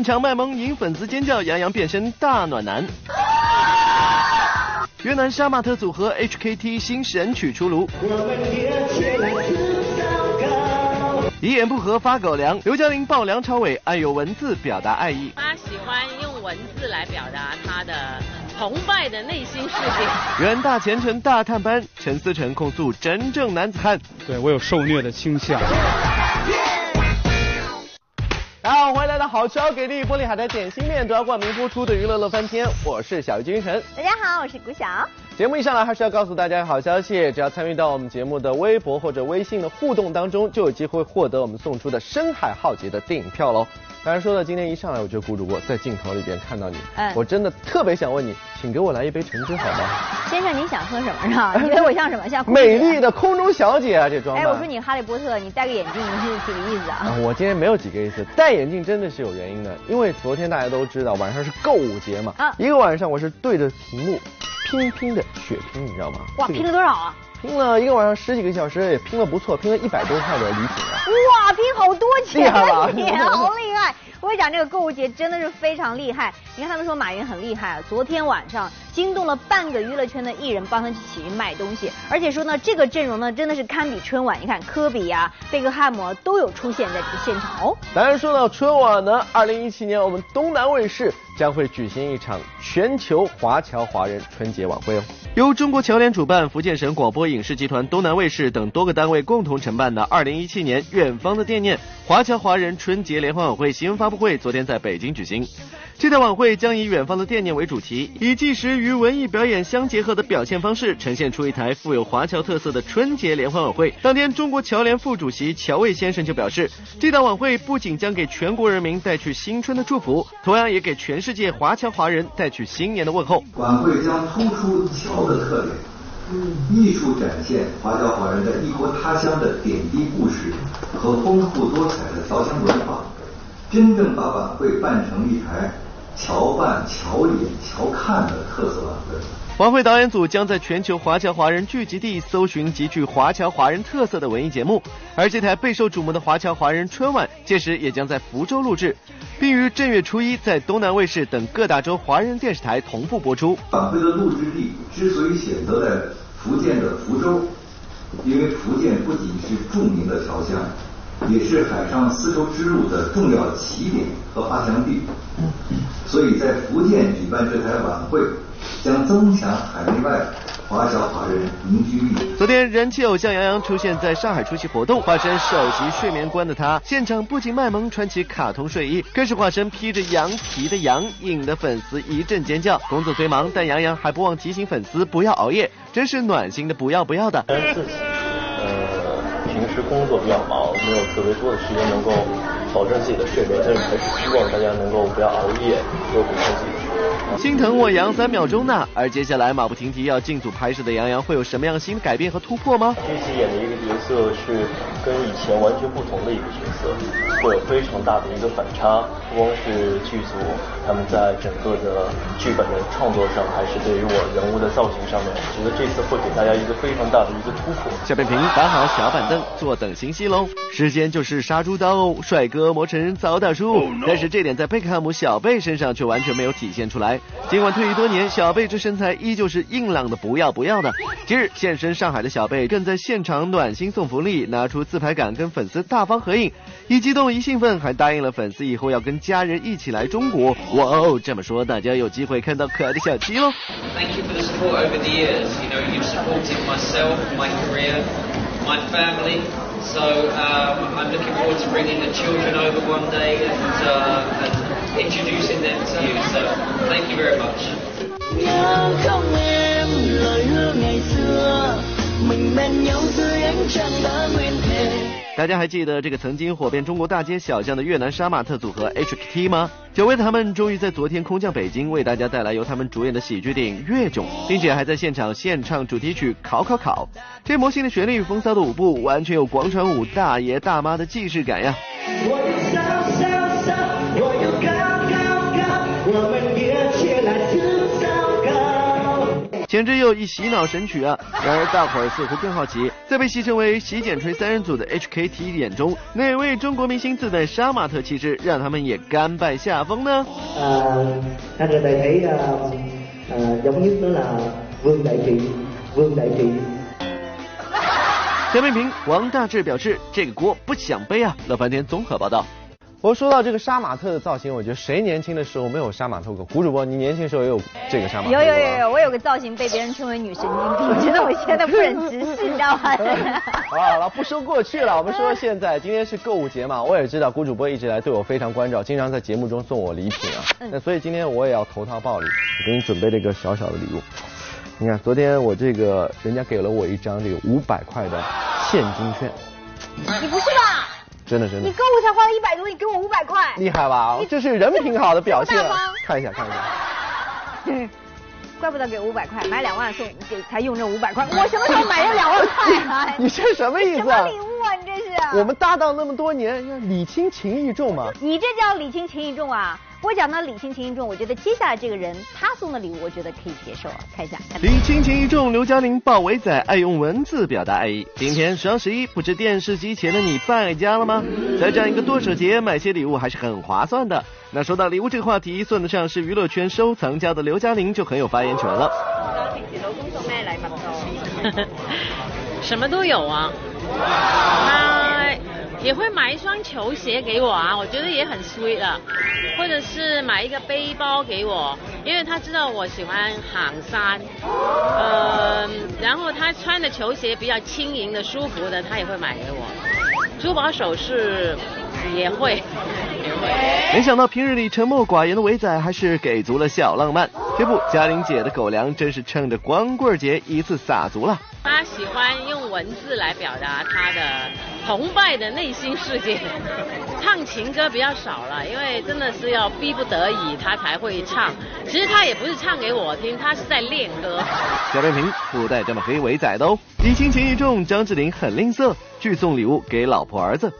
现场卖萌引粉丝尖叫，杨洋变身大暖男。越南杀马特组合 HKT 新神曲出炉。一言不合发狗粮，刘嘉玲爆梁朝伟爱用文字表达爱意。他喜欢用文字来表达他的崇拜的内心世界。元大前程大探班，陈思诚控诉真正男子汉。对我有受虐的倾向。大家好，欢迎来到好吃好给力玻璃海苔点心面都要冠名播出的娱乐乐翻天，我是小鱼金晨。大家好，我是古晓。节目一上来还是要告诉大家好消息，只要参与到我们节目的微博或者微信的互动当中，就有机会获得我们送出的《深海浩劫》的电影票喽。当然说到，今天一上来我就顾主播在镜头里边看到你，哎我真的特别想问你，请给我来一杯橙汁好吗？先生，你想喝什么是吧？你觉得我像什么？像美丽的空中小姐啊，这装扮。哎，我说你哈利波特，你戴个眼镜是几个意思啊？啊，我今天没有几个意思，戴眼镜真的是有原因的，因为昨天大家都知道晚上是购物节嘛，啊一个晚上我是对着屏幕拼拼的血拼，你知道吗？哇，这个拼了多少啊？拼了一个晚上十几个小时，也拼了不错，拼了一百多块的礼品啊。哇，拼好多钱啊你，好厉害！我跟你讲，这个购物节真的是非常厉害。你看他们说马云很厉害啊，昨天晚上惊动了半个娱乐圈的艺人帮他一起去卖东西，而且说呢，这个阵容呢真的是堪比春晚。你看科比呀、贝克汉姆都有出现在这个现场哦。当然说到春晚呢，二零一七年我们东南卫视将会举行一场全球华侨华人春节晚会哦。由中国侨联主办，福建省广播影视集团、东南卫视等多个单位共同承办的2017年远方的惦念华侨华人春节联欢晚会新闻发布会，昨天在北京举行。这台晚会将以远方的惦念为主题，以纪实与文艺表演相结合的表现方式，呈现出一台富有华侨特色的春节联欢晚会。当天，中国侨联副主席乔卫先生就表示，这档晚会不仅将给全国人民带去新春的祝福，同样也给全世界华侨华人带去新年的问候。晚会将突出侨的特点，艺术展现华侨华人在异国他乡的点滴故事和丰富多彩的侨乡文化，真正把晚会办成一台侨办、侨演、侨看的特色晚会。晚会导演组将在全球华侨华人聚集地搜寻极具华侨华人特色的文艺节目，而这台备受瞩目的华侨华人春晚，届时也将在福州录制，并于正月初一在东南卫视等各大洲华人电视台同步播出。晚会的录制地之所以选择在福建的福州，因为福建不仅是著名的侨乡，也是海上丝绸之路的重要起点和发祥地，所以在福建举办这台晚会，将增强海内外华侨华人凝聚力。昨天，人气偶像杨洋出现在上海出席活动，化身首席睡眠官的他，现场不仅卖萌穿起卡通睡衣，更是化身披着羊皮的羊，引得粉丝一阵尖叫。工作虽忙，但杨洋还不忘提醒粉丝不要熬夜，真是暖心的不要不要的。平时工作比较忙，没有特别多的时间能够保证自己的睡眠，但是还是希望大家能够不要熬夜，多补充自己的睡眠。心疼我杨三秒钟呢。而接下来马不停蹄要进组拍摄的杨洋，会有什么样新的改变和突破吗？这次演的一个角色是跟以前完全不同的一个角色，会有非常大的一个反差，不光是剧组他们在整个的剧本的创作上，还是对于我人物的造型上面，我觉得这次会给大家一个非常大的一个突破。小扁平摆好小板凳，坐等新戏喽。时间就是杀猪刀，帅哥磨成早打树。但是这点在贝克汉姆小贝身上却完全没有体现出来。尽管退役多年，小贝这身材依旧是硬朗的不要不要的。今日现身上海的小贝更在现场暖心送福利，拿出自拍杆跟粉丝大方合影，一激动一兴奋，还答应了粉丝以后要跟家人一起来中国。哇哦，这么说大家有机会看到可爱的小七喽。Thank you for the support over the years. You know, you've supported myself, my career, my family. So um, I'm looking forward to bringing the children over one day and, uh, and introducing them to you. So thank you very much. nhớ không em lời hứa ngày xưa mình bên nhau dưới ánh trăng đã nguyên thề 大家还记得这个曾经火遍中国大街小巷的越南杀马特组合 HKT 吗？久违的他们终于在昨天空降北京，为大家带来由他们主演的喜剧电影《越囧》，并且还在现场献唱主题曲《考考考》。这魔性的旋律与风骚的舞步，完全有广场舞大爷大妈的既视感呀！我有简直又一洗脑神曲啊！然而大伙儿似乎更好奇，在被戏称为“洗剪吹三人组”的 HKT 眼中，哪位中国明星自带杀马特气质，让他们也甘拜下风呢？呃，他哋睇啊，呃，有啲啦，vương đại trị，vương đại trị。小 面评王大治表示，这个锅不想背啊！乐翻天综合报道。我说到这个杀马特的造型，我觉得谁年轻的时候没有杀马特过？胡主播，你年轻时候也有这个杀马特有有有有，我有个造型被别人称为女神经病，我觉得我现在不忍直视，你知道吗？好 了好了，不说过去了，我们说现在，今天是购物节嘛，我也知道胡主播一直来对我非常关照，经常在节目中送我礼品啊。那所以今天我也要投桃报李，我给你准备了一个小小的礼物。你看，昨天我这个人家给了我一张这个五百块的现金券。你不是吧？真的真的，你购物才花了一百多，你给我五百块，厉害吧？这是人品好的表现。看一下看一下，嗯，怪不得给五百块，买两万送给才用这五百块，我什么时候买这两万块啊？你这什么意思？什么礼物啊？你这是？我们搭档那么多年，礼轻情意重嘛。你这叫礼轻情意重啊？我讲到礼轻情意重，我觉得接下来这个人他送的礼物，我觉得可以接受啊。看一下，礼轻情意重，刘嘉玲抱伟仔，爱用文字表达爱意。今天双十一，不知电视机前的你败家了吗？在这样一个剁手节，买些礼物还是很划算的。那说到礼物这个话题，算得上是娱乐圈收藏家的刘嘉玲就很有发言权了。平时老公送咩礼物多？什么都有啊。他也会买一双球鞋给我啊，我觉得也很 sweet 啊。或者是买一个背包给我，因为他知道我喜欢行山，呃，然后他穿的球鞋比较轻盈的、舒服的，他也会买给我。珠宝首饰也会，也会。没想到平日里沉默寡言的伟仔，还是给足了小浪漫。这不，嘉玲姐的狗粮真是趁着光棍节一次撒足了。她喜欢用文字来表达她的澎湃的内心世界。唱情歌比较少了，因为真的是要逼不得已她才会唱。其实她也不是唱给我听，她是在练歌。小面屏不带这么黑尾仔的哦。礼轻情意重，张智霖很吝啬，拒送礼物给老婆儿子。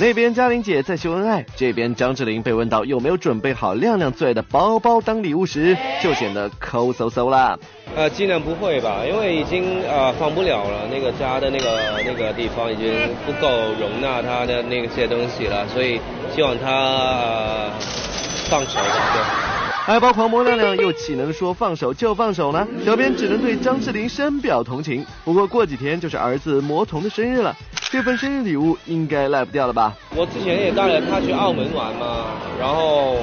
那边嘉玲姐在秀恩爱，这边张智霖被问到有没有准备好亮亮最爱的包包当礼物时，就显得抠搜搜啦。呃，尽量不会吧，因为已经呃放不了了，那个家的那个那个地方已经不够容纳他的那些东西了，所以希望他呃放手吧。对。爱包狂魔亮亮又岂能说放手就放手呢？小编只能对张智霖深表同情。不过过几天就是儿子魔童的生日了，这份生日礼物应该赖不掉了吧？我之前也带了他去澳门玩嘛，然后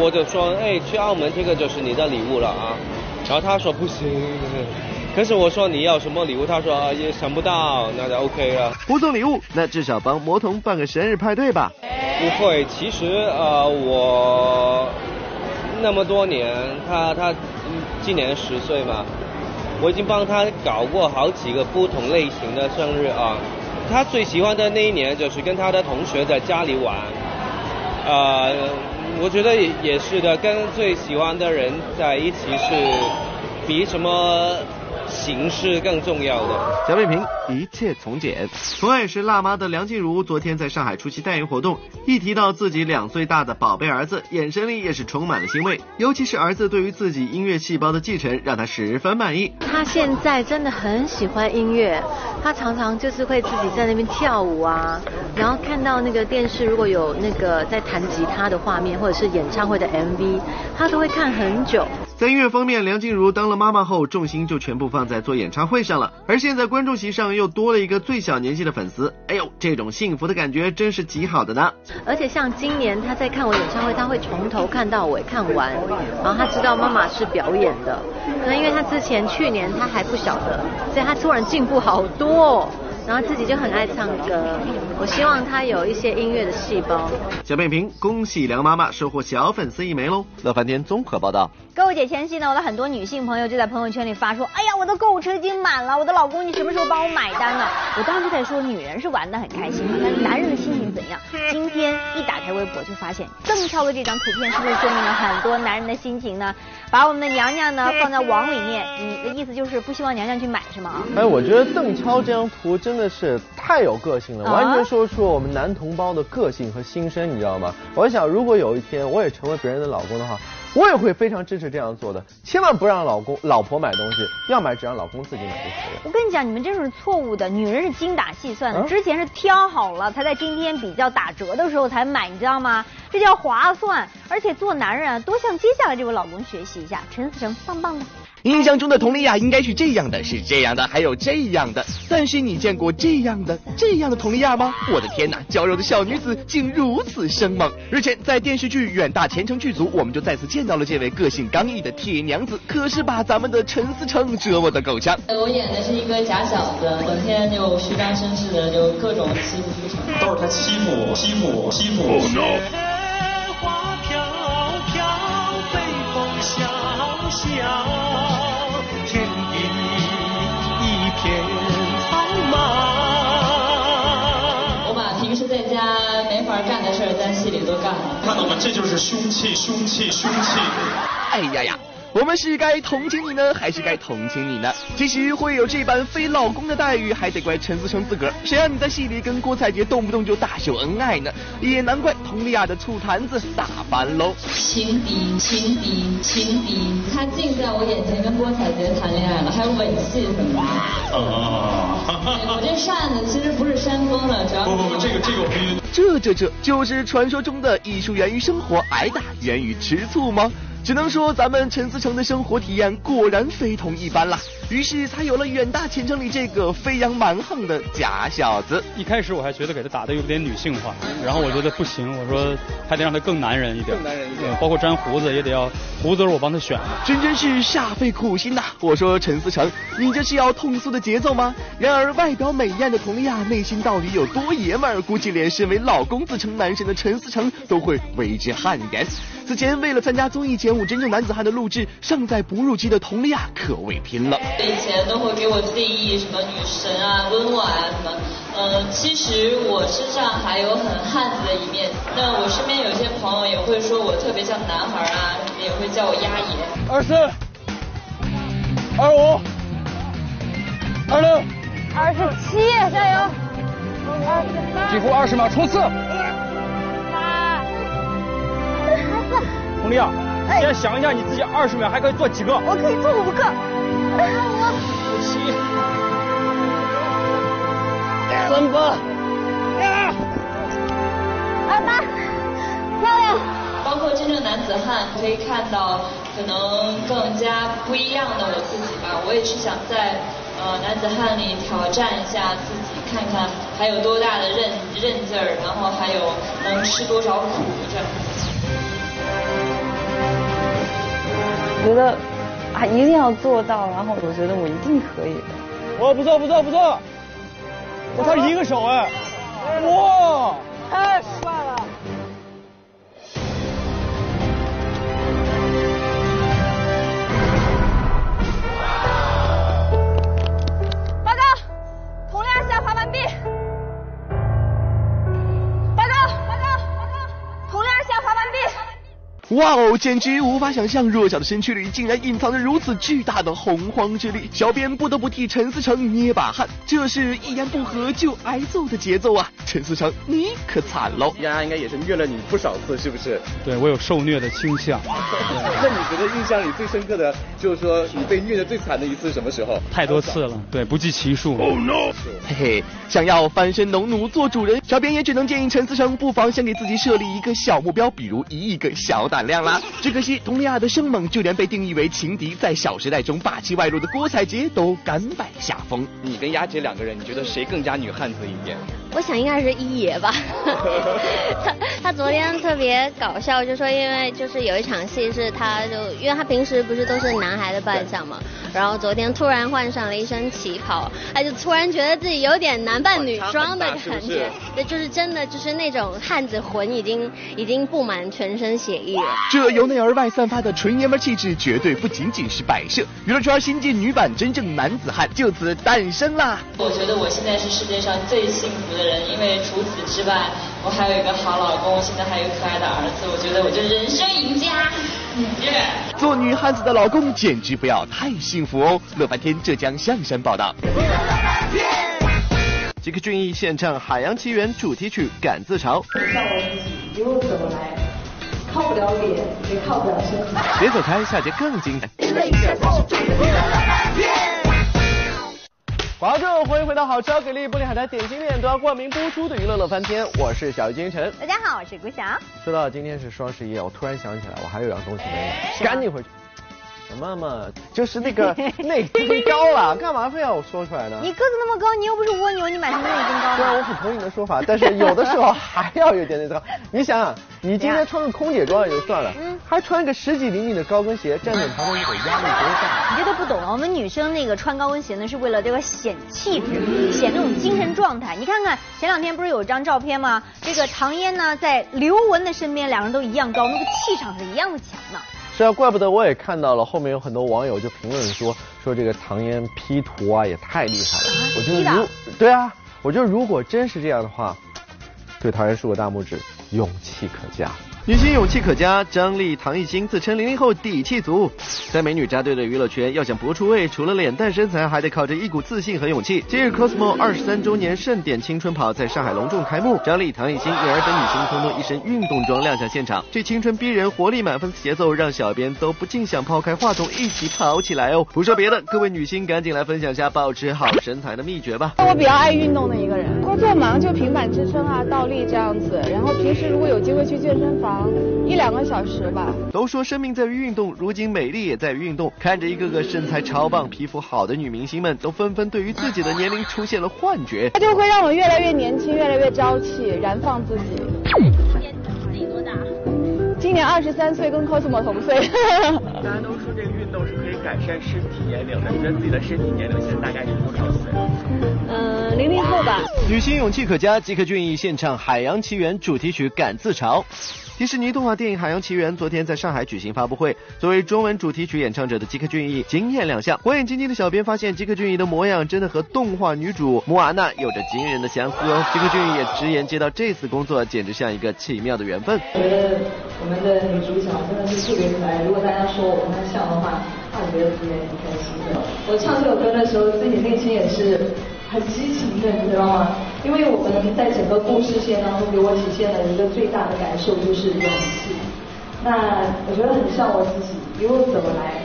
我就说，哎，去澳门这个就是你的礼物了啊。然后他说不行，可是我说你要什么礼物，他说也想不到，那就 OK 了。不送礼物，那至少帮魔童办个生日派对吧。不会，其实呃我那么多年，他他今年十岁嘛，我已经帮他搞过好几个不同类型的生日啊。他最喜欢的那一年就是跟他的同学在家里玩，呃，我觉得也也是的，跟最喜欢的人在一起是比什么。形式更重要的。小北平，一切从简。同样也是辣妈的梁静茹，昨天在上海出席代言活动，一提到自己两岁大的宝贝儿子，眼神里也是充满了欣慰。尤其是儿子对于自己音乐细胞的继承，让他十分满意。他现在真的很喜欢音乐，他常常就是会自己在那边跳舞啊，然后看到那个电视如果有那个在弹吉他的画面，或者是演唱会的 MV，他都会看很久。在音乐方面，梁静茹当了妈妈后，重心就全部放在做演唱会上了。而现在观众席上又多了一个最小年纪的粉丝，哎呦，这种幸福的感觉真是极好的呢。而且像今年他在看我演唱会，他会从头看到尾看完，然后他知道妈妈是表演的。那因为他之前去年他还不晓得，所以他突然进步好多。然后自己就很爱唱歌，我希望他有一些音乐的细胞。小面屏，恭喜梁妈妈收获小粉丝一枚喽！乐翻天综合报道。购物节前夕呢，我的很多女性朋友就在朋友圈里发说：“哎呀，我的购物车已经满了，我的老公你什么时候帮我买单呢？”我当时在说，女人是玩的很开心，但男人的心情怎样？今天一打开微博就发现邓超的这张图片，是不是说明了很多男人的心情呢？把我们的娘娘呢放在网里面，你的意思就是不希望娘娘去买是吗？哎，我觉得邓超这张图真的是太有个性了，完全说出了我们男同胞的个性和心声，你知道吗？我想如果有一天我也成为别人的老公的话。我也会非常支持这样做的，千万不让老公、老婆买东西，要买只让老公自己买就可以了。我跟你讲，你们这种是错误的，女人是精打细算的，之前是挑好了才在今天比较打折的时候才买，你知道吗？这叫划算。而且做男人啊，多向接下来这位老公学习一下，陈思成棒棒的。印象中的佟丽娅应该是这样的，是这样的，还有这样的。但是你见过这样的、这样的佟丽娅吗？我的天哪，娇柔的小女子竟如此生猛！日前在电视剧《远大前程》剧组，我们就再次见到了这位个性刚毅的铁娘子，可是把咱们的陈思诚折磨的够呛。我演的是一个假小子，整天就虚张声势的，就各种欺负思成。都是他欺负我，欺负我，欺负我。看到吗？这就是凶器，凶器，凶器！哎呀呀！我们是该同情你呢，还是该同情你呢？其实会有这般非老公的待遇，还得怪陈思诚自个儿。谁让你在戏里跟郭采洁动不动就大秀恩爱呢？也难怪佟丽娅的醋坛子打翻喽。情敌，情敌，情敌！他竟在我眼前跟郭采洁谈恋爱了，还有吻戏什么的。啊！我这扇子其实不是扇风的，主要 不不不，这个这个我必须。这这这就是传说中的艺术源于生活，挨打源于吃醋吗？只能说咱们陈思诚的生活体验果然非同一般啦，于是才有了远大前程里这个飞扬蛮横的假小子。一开始我还觉得给他打的有点女性化，然后我觉得不行，我说还得让他更男人一点，更男人一点，包括粘胡子也得要胡子是我帮他选的，真真是煞费苦心呐。我说陈思诚，你这是要痛诉的节奏吗？然而外表美艳的佟丽娅内心到底有多爷们儿，估计连身为老公自称男神的陈思诚都会为之汗颜。此前为了参加综艺节目《真正男子汉》的录制，尚在哺乳期的佟丽娅可谓拼了。以前都会给我定义什么女神啊、温婉啊什么，嗯，其实我身上还有很汉子的一面。那我身边有些朋友也会说我特别像男孩啊，也会叫我丫爷。二四，二五，二六，二十七，加油！几乎二十秒冲刺。佟丽娅，先想一下你自己二十秒还可以做几个？我可以做五个。五七，三八，二八，漂亮。包括真正男子汉，可以看到可能更加不一样的我自己吧。我也是想在呃男子汉里挑战一下自己，看看还有多大的韧韧劲儿，然后还有能吃多少苦这样。觉得啊，一定要做到，然后我觉得我一定可以的。哇，不错不错不错！我才一个手哎，哇，太帅了！哇哦，简直无法想象，弱小的身躯里竟然隐藏着如此巨大的洪荒之力。小编不得不替陈思诚捏把汗，这是一言不合就挨揍的节奏啊！陈思诚，你可惨喽！丫丫应该也是虐了你不少次，是不是？对我有受虐的倾向。那你觉得印象里最深刻的，就是说你被虐的最惨的一次什么时候？太多次了，对，不计其数。Oh no！嘿嘿，想要翻身农奴做主人，小编也只能建议陈思诚不妨先给自己设立一个小目标，比如一亿个小。胆量啦！只可惜佟丽娅的生猛，就连被定义为情敌，在《小时代》中霸气外露的郭采洁都甘拜下风。你跟丫姐两个人，你觉得谁更加女汉子一点？我想应该是一爷吧。他他昨天特别搞笑，就说因为就是有一场戏是他就因为他平时不是都是男孩的扮相嘛，然后昨天突然换上了一身旗袍，他就突然觉得自己有点男扮女装的感觉，对，就是真的就是那种汉子魂已经已经布满全身血液了。这由内而外散发的纯爷们气质，绝对不仅仅是摆设。娱乐圈新晋女版真正男子汉就此诞生啦！我觉得我现在是世界上最幸福的人，因为除此之外，我还有一个好老公，现在还有可爱的儿子，我觉得我就人生赢家。耶！做女汉子的老公简直不要太幸福哦！乐翻天浙江象山报道。杰克隽逸献唱《海洋奇缘》主题曲《赶自潮》。我自己一路走来。靠不了脸，也靠不了身。别走开，下节更精彩。广州，欢迎回到好吃好给力玻璃海苔点心面都要冠名播出的娱乐乐翻天，我是小鱼金晨。大家好，我是顾翔。说到今天是双十一，我突然想起来，我还有样东西没买，赶紧回去。什么嘛，就是那个内增高了，干嘛非要我说出来呢？你个子那么高，你又不是蜗牛，你买什么内增高？虽然我很同意你的说法，但是有的时候还要有点内增高。你想想，你今天穿个空姐装也就算了，嗯，还穿个十几厘米的高跟鞋，站在旁边，你得压力多大？你这都不懂啊！我们女生那个穿高跟鞋呢，是为了这个显气质，显那种精神状态。你看看前两天不是有一张照片吗？这个唐嫣呢，在刘雯的身边，两人都一样高，那个气场是一样的强呢。是啊，怪不得我也看到了，后面有很多网友就评论说，说这个唐嫣 P 图啊也太厉害了。我觉得如对啊，我觉得如果真是这样的话，对唐嫣竖个大拇指，勇气可嘉。女星勇气可嘉，张丽、唐艺昕自称零零后底气足。在美女扎堆的娱乐圈，要想搏出位，除了脸蛋身材，还得靠着一股自信和勇气。今日 Cosmo 二十三周年盛典青春跑在上海隆重开幕，张丽、唐艺昕、颖儿等女星通通一身运动装亮相现场。这青春逼人、活力满分的节奏，让小编都不禁想抛开话筒一起跑起来哦。不说别的，各位女星赶紧来分享下保持好身材的秘诀吧。我比较爱运动的一个人，工作忙就平板支撑啊、倒立这样子，然后平时如果有机会去健身房。一两个小时吧。都说生命在于运动，如今美丽也在于运动。看着一个个身材超棒、皮肤好的女明星们，都纷纷对于自己的年龄出现了幻觉。它就会让我越来越年轻，越来越朝气，燃放自己。今年自己多大？今年二十三岁，跟 Cosmo 同岁。大家都说这个运动是可以改善身体年龄的，你觉得自己的身体年龄现在大概是多少岁？嗯，零零后吧。女星勇气可嘉，吉克隽逸献唱《海洋奇缘》主题曲《敢自潮》。迪士尼动画电影《海洋奇缘》昨天在上海举行发布会，作为中文主题曲演唱者的吉克隽逸惊艳亮相。火眼金睛的小编发现，吉克隽逸的模样真的和动画女主莫阿娜有着惊人的相似哦。吉克隽逸也直言，接到这次工作简直像一个奇妙的缘分。觉得我们的女主角真的是特别可爱，如果大家说我跟她像的话，那我觉得自己也挺开心的。我唱这首歌的时候，自己内心也是。很激情的，你知道吗？因为我们在整个故事线当中，给我体现了一个最大的感受就是勇气。那我觉得很像我自己，一路走来，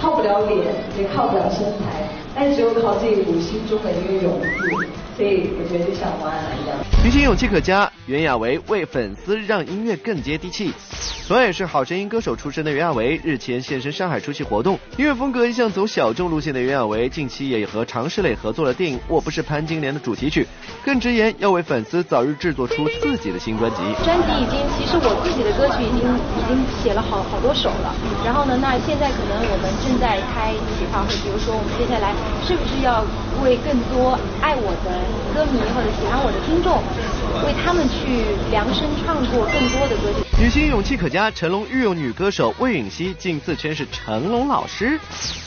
靠不了脸，也靠不了身材，但只有靠这一股心中的一个勇气。所以我觉得就像王安一样。明星勇气可嘉，袁娅维为粉丝让音乐更接地气。同样也是好声音歌手出身的袁娅维，日前现身上海出席活动。音乐风格一向走小众路线的袁娅维，近期也和常石磊合作了电影《我不是潘金莲》的主题曲，更直言要为粉丝早日制作出自己的新专辑。专辑已经，其实我自己的歌曲已经已经写了好好多首了。然后呢，那现在可能我们正在开企划会，比如说我们接下来是不是要为更多爱我的。歌迷或者喜欢我的听众，为他们去量身创作更多的歌曲。女星勇气可嘉，成龙御用女歌手魏允熙竟自称是成龙老师。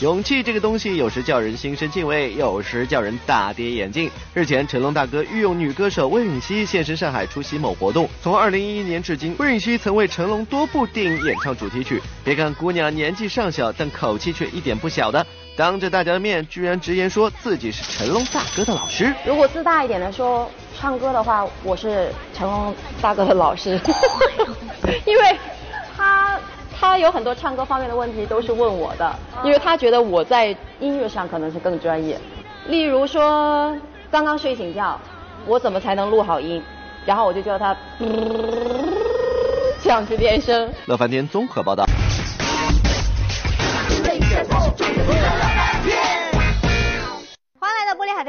勇气这个东西，有时叫人心生敬畏，有时叫人大跌眼镜。日前，成龙大哥御用女歌手魏允熙现身上海出席某活动。从二零一一年至今，魏允熙曾为成龙多部电影演唱主题曲。别看姑娘年纪尚小，但口气却一点不小的。当着大家的面，居然直言说自己是成龙大哥的老师。如果自大一点的说，唱歌的话，我是成龙大哥的老师。因为他他有很多唱歌方面的问题都是问我的，因为他觉得我在音乐上可能是更专业。例如说，刚刚睡醒觉，我怎么才能录好音？然后我就叫他 这样去练声。乐翻天综合报道。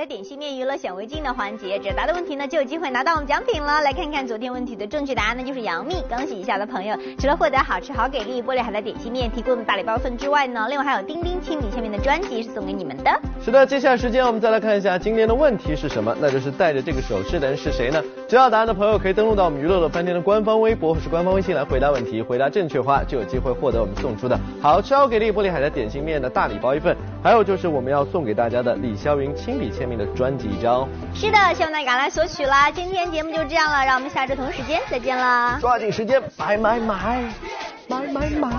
迎来到玻璃海苔点心面娱乐显微镜的环节，只要答的问题呢，就有机会拿到我们奖品了。来看看昨天问题的正确答案呢，就是杨幂。恭喜一下的朋友，除了获得好吃好给力玻璃海的点心面提供的大礼包份之外呢，另外还有丁丁亲笔签名的专辑是送给你们的。是的，接下来时间我们再来看一下今天的问题是什么，那就是带着这个首饰的人是谁呢？知道答案的朋友可以登录到我们娱乐乐翻天的官方微博或是官方微信来回答问题，回答正确话就有机会获得我们送出的好吃好给力玻璃海的点心面的大礼包一份，还有就是我们要送给大家的李霄云亲笔签名的。专辑一张，是的，希望大家赶来索取啦！今天节目就这样了，让我们下周同时间再见啦！抓紧时间买买买，买买买。